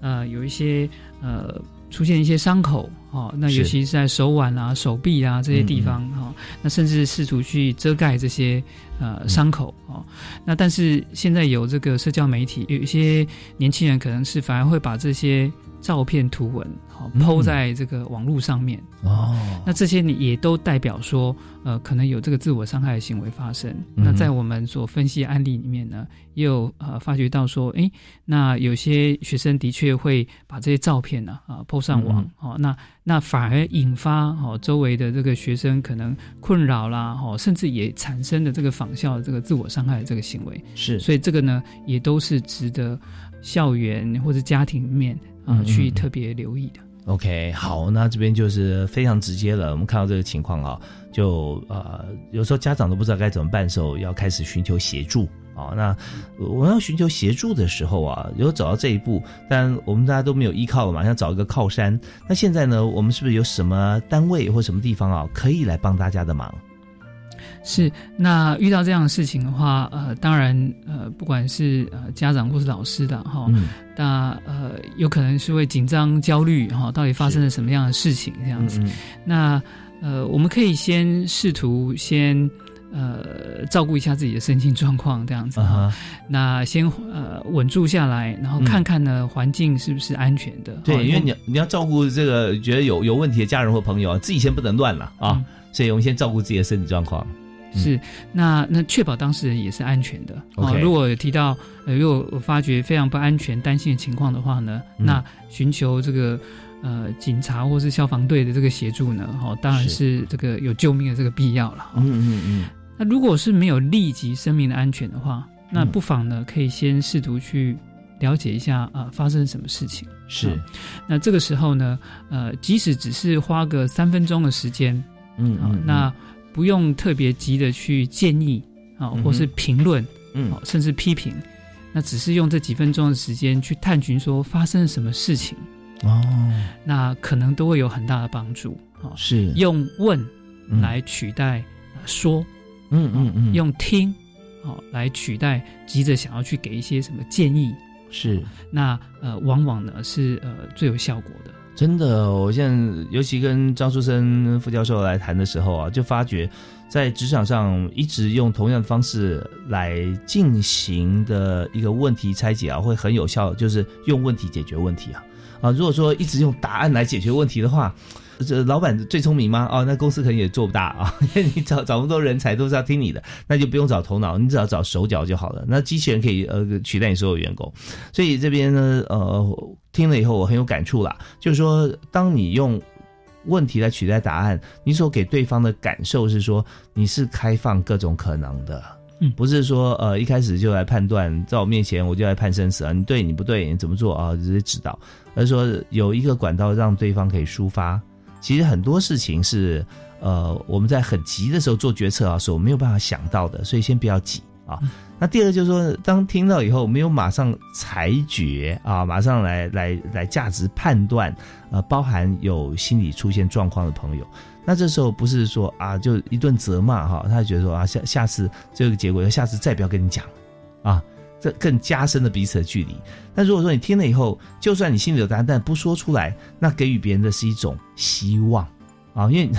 呃有一些呃。出现一些伤口，哦，那尤其是在手腕啊、手臂啊这些地方，哈，那甚至试图去遮盖这些呃伤口，哦，那但是现在有这个社交媒体，有一些年轻人可能是反而会把这些。照片、图文，好抛在这个网络上面哦。那这些你也都代表说，呃，可能有这个自我伤害的行为发生。那在我们所分析案例里面呢，也有呃发觉到说，哎，那有些学生的确会把这些照片呢啊抛上网，哦，那那反而引发哦周围的这个学生可能困扰啦，哦，甚至也产生了这个仿效这个自我伤害的这个行为。是，所以这个呢，也都是值得校园或者家庭面。啊，去特别留意的。OK，好，那这边就是非常直接了。我们看到这个情况啊，就呃，有时候家长都不知道该怎么办的，时候要开始寻求协助啊。那我们要寻求协助的时候啊，有走到这一步，但我们大家都没有依靠了嘛，想找一个靠山。那现在呢，我们是不是有什么单位或什么地方啊，可以来帮大家的忙？是，那遇到这样的事情的话，呃，当然，呃，不管是呃家长或是老师的哈，那呃，有可能是会紧张、焦虑哈，到底发生了什么样的事情这样子？那呃，我们可以先试图先呃照顾一下自己的身心状况这样子，那先呃稳住下来，然后看看呢环境是不是安全的？对，因为你你要照顾这个觉得有有问题的家人或朋友，自己先不能乱了啊，所以我们先照顾自己的身体状况。是，那那确保当事人也是安全的。哦，如果提到呃，如果我发觉非常不安全、担心的情况的话呢，那寻求这个呃警察或是消防队的这个协助呢，哦，当然是这个有救命的这个必要了。嗯嗯嗯。那如果是没有立即生命的安全的话，那不妨呢可以先试图去了解一下啊发生什么事情。是。那这个时候呢，呃，即使只是花个三分钟的时间，嗯嗯，那。不用特别急的去建议啊，或是评论，嗯，甚至批评，那只是用这几分钟的时间去探寻说发生了什么事情。哦，那可能都会有很大的帮助啊。是。用问来取代说，嗯嗯嗯，用听哦来取代急着想要去给一些什么建议，是。那呃往往呢是呃最有效果的。真的，我现在尤其跟张书生副教授来谈的时候啊，就发觉，在职场上一直用同样的方式来进行的一个问题拆解啊，会很有效，就是用问题解决问题啊啊！如果说一直用答案来解决问题的话。这老板最聪明吗？哦，那公司可能也做不大啊。[laughs] 因为你找找那么多人才都是要听你的，那就不用找头脑，你只要找手脚就好了。那机器人可以呃取代你所有员工。所以这边呢，呃，听了以后我很有感触啦。就是说，当你用问题来取代答案，你所给对方的感受是说你是开放各种可能的，嗯，不是说呃一开始就来判断，在我面前我就来判生死啊，你对你不对，你怎么做啊，直接指导，而是说有一个管道让对方可以抒发。其实很多事情是，呃，我们在很急的时候做决策啊，是我没有办法想到的，所以先不要急啊。那第二个就是说，当听到以后没有马上裁决啊，马上来来来价值判断，呃，包含有心理出现状况的朋友，那这时候不是说啊就一顿责骂哈，他觉得说啊下下次这个结果，下次再不要跟你讲啊，这更加深了彼此的距离。那如果说你听了以后，就算你心里有答案，但不说出来，那给予别人的是一种希望。啊，因为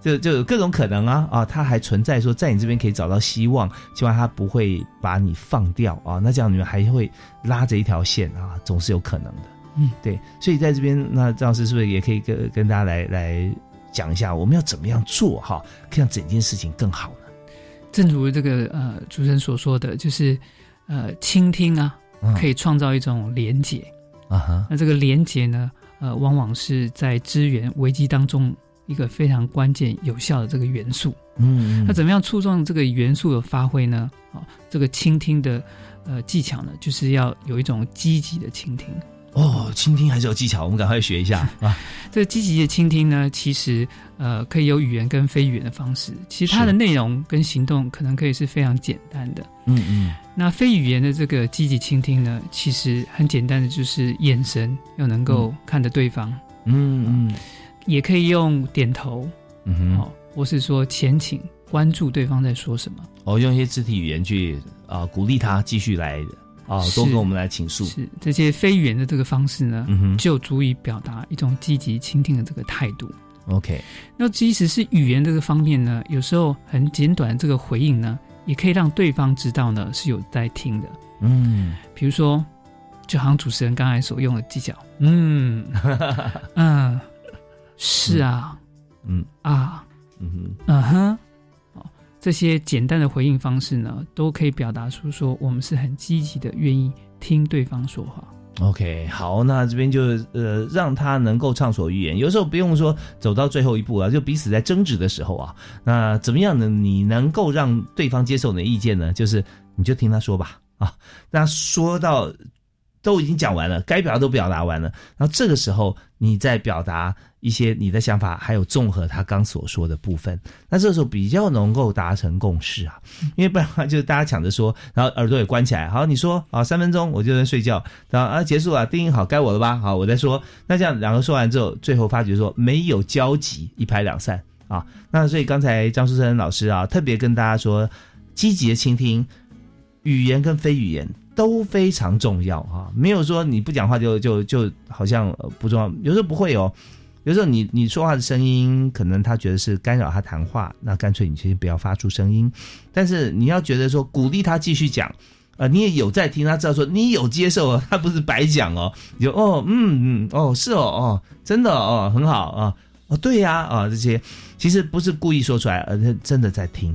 就就有各种可能啊啊，他还存在说在你这边可以找到希望，希望他不会把你放掉啊。那这样你们还会拉着一条线啊，总是有可能的。嗯，对。所以在这边，那张老师是不是也可以跟跟大家来来讲一下，我们要怎么样做哈，可以让整件事情更好呢？正如这个呃主持人所说的，就是呃倾听啊，可以创造一种连结啊哈。那这个连结呢，呃，往往是在资源危机当中。一个非常关键、有效的这个元素，嗯，那怎么样促进这个元素的发挥呢？啊，这个倾听的呃技巧呢，就是要有一种积极的倾听。哦，倾听还是有技巧，我们赶快学一下 [laughs] 啊！这积极的倾听呢，其实呃可以有语言跟非语言的方式，其实它的内容跟行动可能可以是非常简单的。嗯嗯，那非语言的这个积极倾听呢，其实很简单的，就是眼神要能够看着对方。嗯嗯。也可以用点头，嗯哼，哦，或是说前倾关注对方在说什么，哦，用一些肢体语言去啊鼓励他继续来啊多跟我们来倾诉，是这些非语言的这个方式呢，嗯哼，就足以表达一种积极倾听的这个态度。OK，那即使是语言这个方面呢，有时候很简短的这个回应呢，也可以让对方知道呢是有在听的。嗯，比如说，就好像主持人刚才所用的技巧，嗯嗯。[laughs] 是啊，嗯。啊，嗯哼，嗯哼，哦，这些简单的回应方式呢，都可以表达出说我们是很积极的，愿意听对方说话。OK，好，那这边就呃，让他能够畅所欲言。有时候不用说走到最后一步啊，就彼此在争执的时候啊，那怎么样呢？你能够让对方接受你的意见呢？就是你就听他说吧，啊，那说到。都已经讲完了，该表达都表达完了，然后这个时候你再表达一些你的想法，还有综合他刚所说的部分，那这时候比较能够达成共识啊，因为不然的话就是大家抢着说，然后耳朵也关起来，好，你说啊，三分钟我就能睡觉，然后啊结束了，定好该我了吧，好，我再说，那这样两个说完之后，最后发觉说没有交集，一拍两散啊，那所以刚才张书生老师啊，特别跟大家说，积极的倾听，语言跟非语言。都非常重要哈，没有说你不讲话就就就好像不重要，有时候不会哦，有时候你你说话的声音可能他觉得是干扰他谈话，那干脆你先不要发出声音，但是你要觉得说鼓励他继续讲，呃，你也有在听，他知道说你有接受，[laughs] 他不是白讲哦，你就哦嗯嗯哦是哦哦真的哦很好啊哦对呀啊这些。其实不是故意说出来，而是真的在听，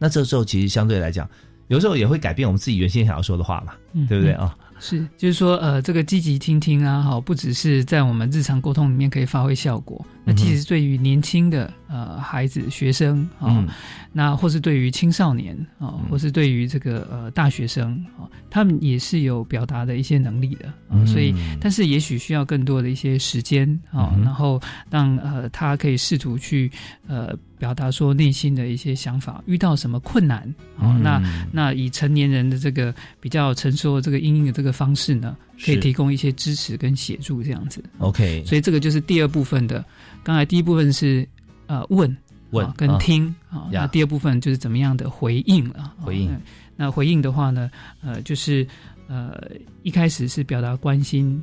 那这时候其实相对来讲。有时候也会改变我们自己原先想要说的话嘛，对不对啊？是，就是说，呃，这个积极倾听啊，哈，不只是在我们日常沟通里面可以发挥效果，那其实对于年轻的呃孩子、学生啊，那或是对于青少年啊，或是对于这个呃大学生啊，他们也是有表达的一些能力的啊，所以，但是也许需要更多的一些时间啊，然后让呃他可以试图去呃。表达说内心的一些想法，遇到什么困难啊？那那以成年人的这个比较成熟的这个应用的这个方式呢，可以提供一些支持跟协助这样子。OK，所以这个就是第二部分的。刚才第一部分是呃问问跟听啊，那第二部分就是怎么样的回应啊。回应那回应的话呢，呃，就是呃一开始是表达关心。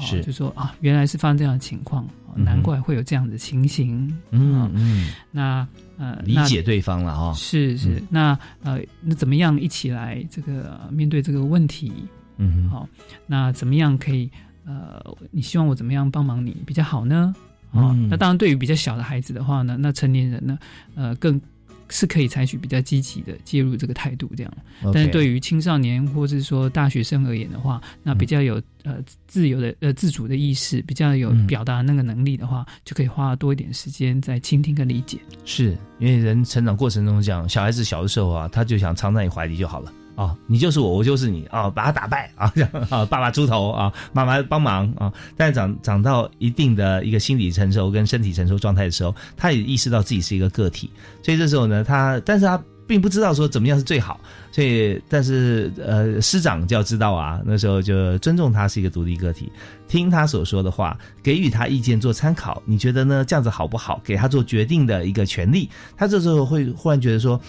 是，就说啊，原来是发生这样的情况，难怪会有这样的情形。嗯嗯，那呃，理解对方了哈。是是，那呃，那怎么样一起来这个面对这个问题？嗯，好，那怎么样可以呃，你希望我怎么样帮忙你比较好呢？啊，那当然，对于比较小的孩子的话呢，那成年人呢，呃，更。是可以采取比较积极的介入这个态度，这样。但是对于青少年或者是说大学生而言的话，那比较有呃自由的呃自主的意识，比较有表达那个能力的话，就可以花多一点时间在倾听跟理解。是因为人成长过程中讲，小孩子小的时候啊，他就想藏在你怀里就好了。啊，你就是我，我就是你啊，把他打败啊，[laughs] 啊，爸爸出头啊，妈妈帮忙啊。但长长到一定的一个心理成熟跟身体成熟状态的时候，他也意识到自己是一个个体，所以这时候呢，他但是他并不知道说怎么样是最好，所以但是呃，师长就要知道啊，那时候就尊重他是一个独立个体，听他所说的话，给予他意见做参考。你觉得呢？这样子好不好？给他做决定的一个权利，他这时候会忽然觉得说。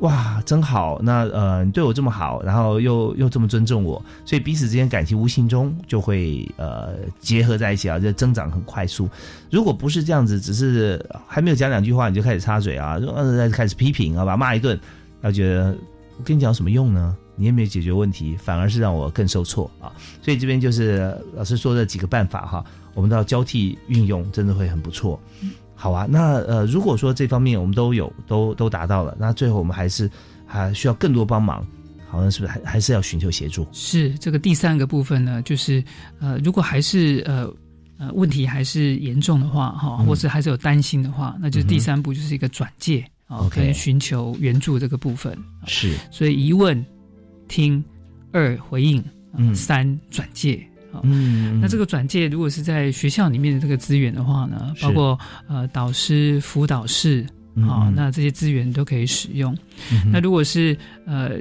哇，真好！那呃，你对我这么好，然后又又这么尊重我，所以彼此之间感情无形中就会呃结合在一起啊，这增长很快速。如果不是这样子，只是还没有讲两句话你就开始插嘴啊，呃开始批评啊，把骂一顿，他觉得我跟你讲什么用呢？你也没有解决问题，反而是让我更受挫啊。所以这边就是老师说的几个办法哈，我们都要交替运用，真的会很不错。好啊，那呃，如果说这方面我们都有，都都达到了，那最后我们还是还需要更多帮忙，好像是不是还还是要寻求协助？是这个第三个部分呢，就是呃，如果还是呃呃问题还是严重的话，哈，或是还是有担心的话，那就是第三步就是一个转介啊，跟寻求援助这个部分是，所以一问听二回应，嗯，三转介。嗯，那这个转介如果是在学校里面的这个资源的话呢，包括呃导师、辅导室，啊，那这些资源都可以使用。那如果是呃。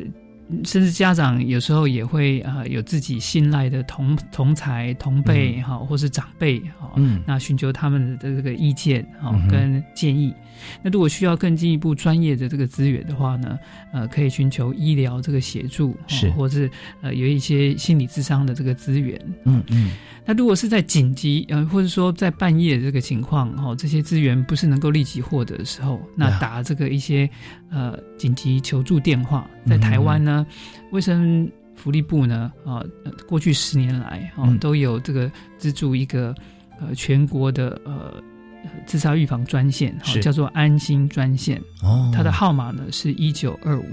甚至家长有时候也会呃有自己信赖的同同才同辈哈，或是长辈哈，嗯那寻求他们的这个意见哈跟建议。那如果需要更进一步专业的这个资源的话呢，呃，可以寻求医疗这个协助，是，或是呃有一些心理智商的这个资源。嗯嗯。那如果是在紧急呃或者说在半夜这个情况哈，这些资源不是能够立即获得的时候，那打这个一些呃紧急求助电话，在台湾呢。卫生福利部呢，啊，过去十年来啊，都有这个资助一个呃全国的呃自杀预防专线，叫做安心专线。哦，它的号码呢是一九二五，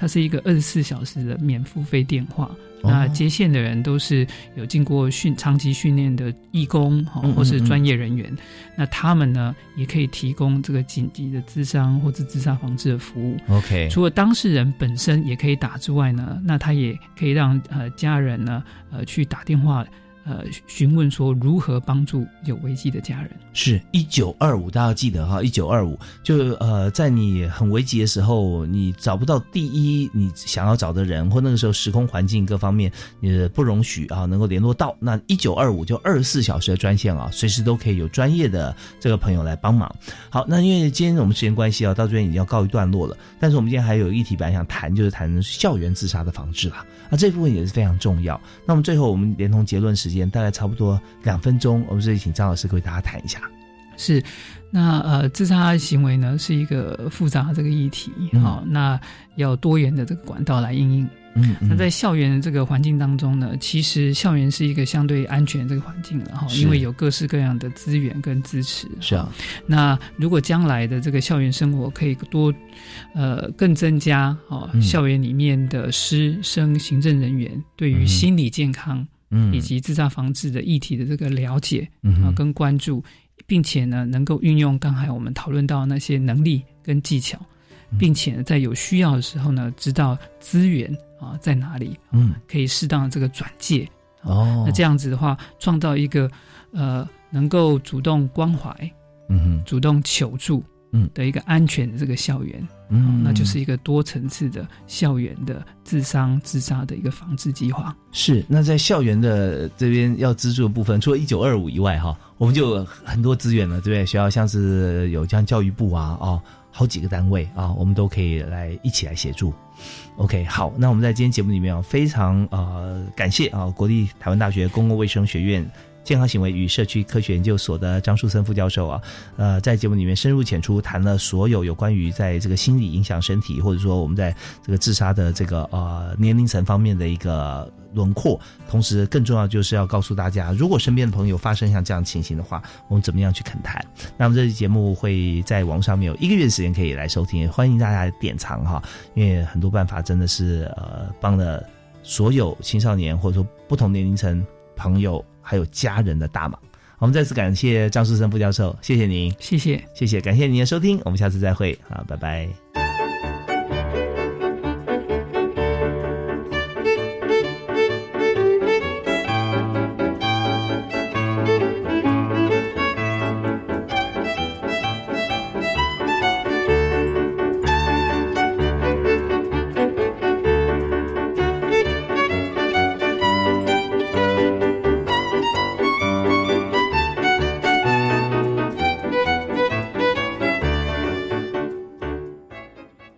它是一个二十四小时的免付费电话。那接线的人都是有经过训长期训练的义工哈，或是专业人员。那他们呢，也可以提供这个紧急的自伤或者自杀防治的服务。OK，除了当事人本身也可以打之外呢，那他也可以让呃家人呢呃去打电话。呃，询问说如何帮助有危机的家人？是一九二五，大家记得哈，一九二五就呃，在你很危急的时候，你找不到第一你想要找的人，或那个时候时空环境各方面也不容许啊，能够联络到那一九二五就二十四小时的专线啊，随时都可以有专业的这个朋友来帮忙。好，那因为今天我们时间关系啊，到这边已经要告一段落了，但是我们今天还有一题本来想谈，就是谈校园自杀的防治了。那这部分也是非常重要。那么最后我们连同结论时间大概差不多两分钟，我们这里请张老师跟大家谈一下。是，那呃，自杀行为呢是一个复杂这个议题，好，那要多元的这个管道来应用。嗯，那在校园的这个环境当中呢，其实校园是一个相对安全这个环境了哈，因为有各式各样的资源跟支持。是啊，那如果将来的这个校园生活可以多，呃，更增加哦，校园里面的师生行政人员对于心理健康，嗯，以及自杀防治的议题的这个了解啊跟关注，并且呢，能够运用刚才我们讨论到那些能力跟技巧，并且在有需要的时候呢，知道资源。啊，在哪里？嗯，可以适当的这个转介哦。那这样子的话，创造一个呃，能够主动关怀，嗯，主动求助，嗯的一个安全的这个校园，嗯，那就是一个多层次的校园的自伤自杀的一个防治计划。是。那在校园的这边要资助的部分，除了一九二五以外，哈，我们就有很多资源了，对不对？学校像是有像教育部啊，哦，好几个单位啊，我们都可以来一起来协助。OK，好，那我们在今天节目里面啊，非常呃感谢啊，国立台湾大学公共卫生学院。健康行为与社区科学研究所的张树森副教授啊，呃，在节目里面深入浅出谈了所有有关于在这个心理影响身体，或者说我们在这个自杀的这个呃年龄层方面的一个轮廓。同时，更重要就是要告诉大家，如果身边的朋友发生像这样情形的话，我们怎么样去恳谈？那么这期节目会在网上面有一个月的时间可以来收听，欢迎大家典藏哈，因为很多办法真的是呃帮了所有青少年或者说不同年龄层朋友。还有家人的大忙，我们再次感谢张树森副教授，谢谢您，谢谢，谢谢，感谢您的收听，我们下次再会，好，拜拜。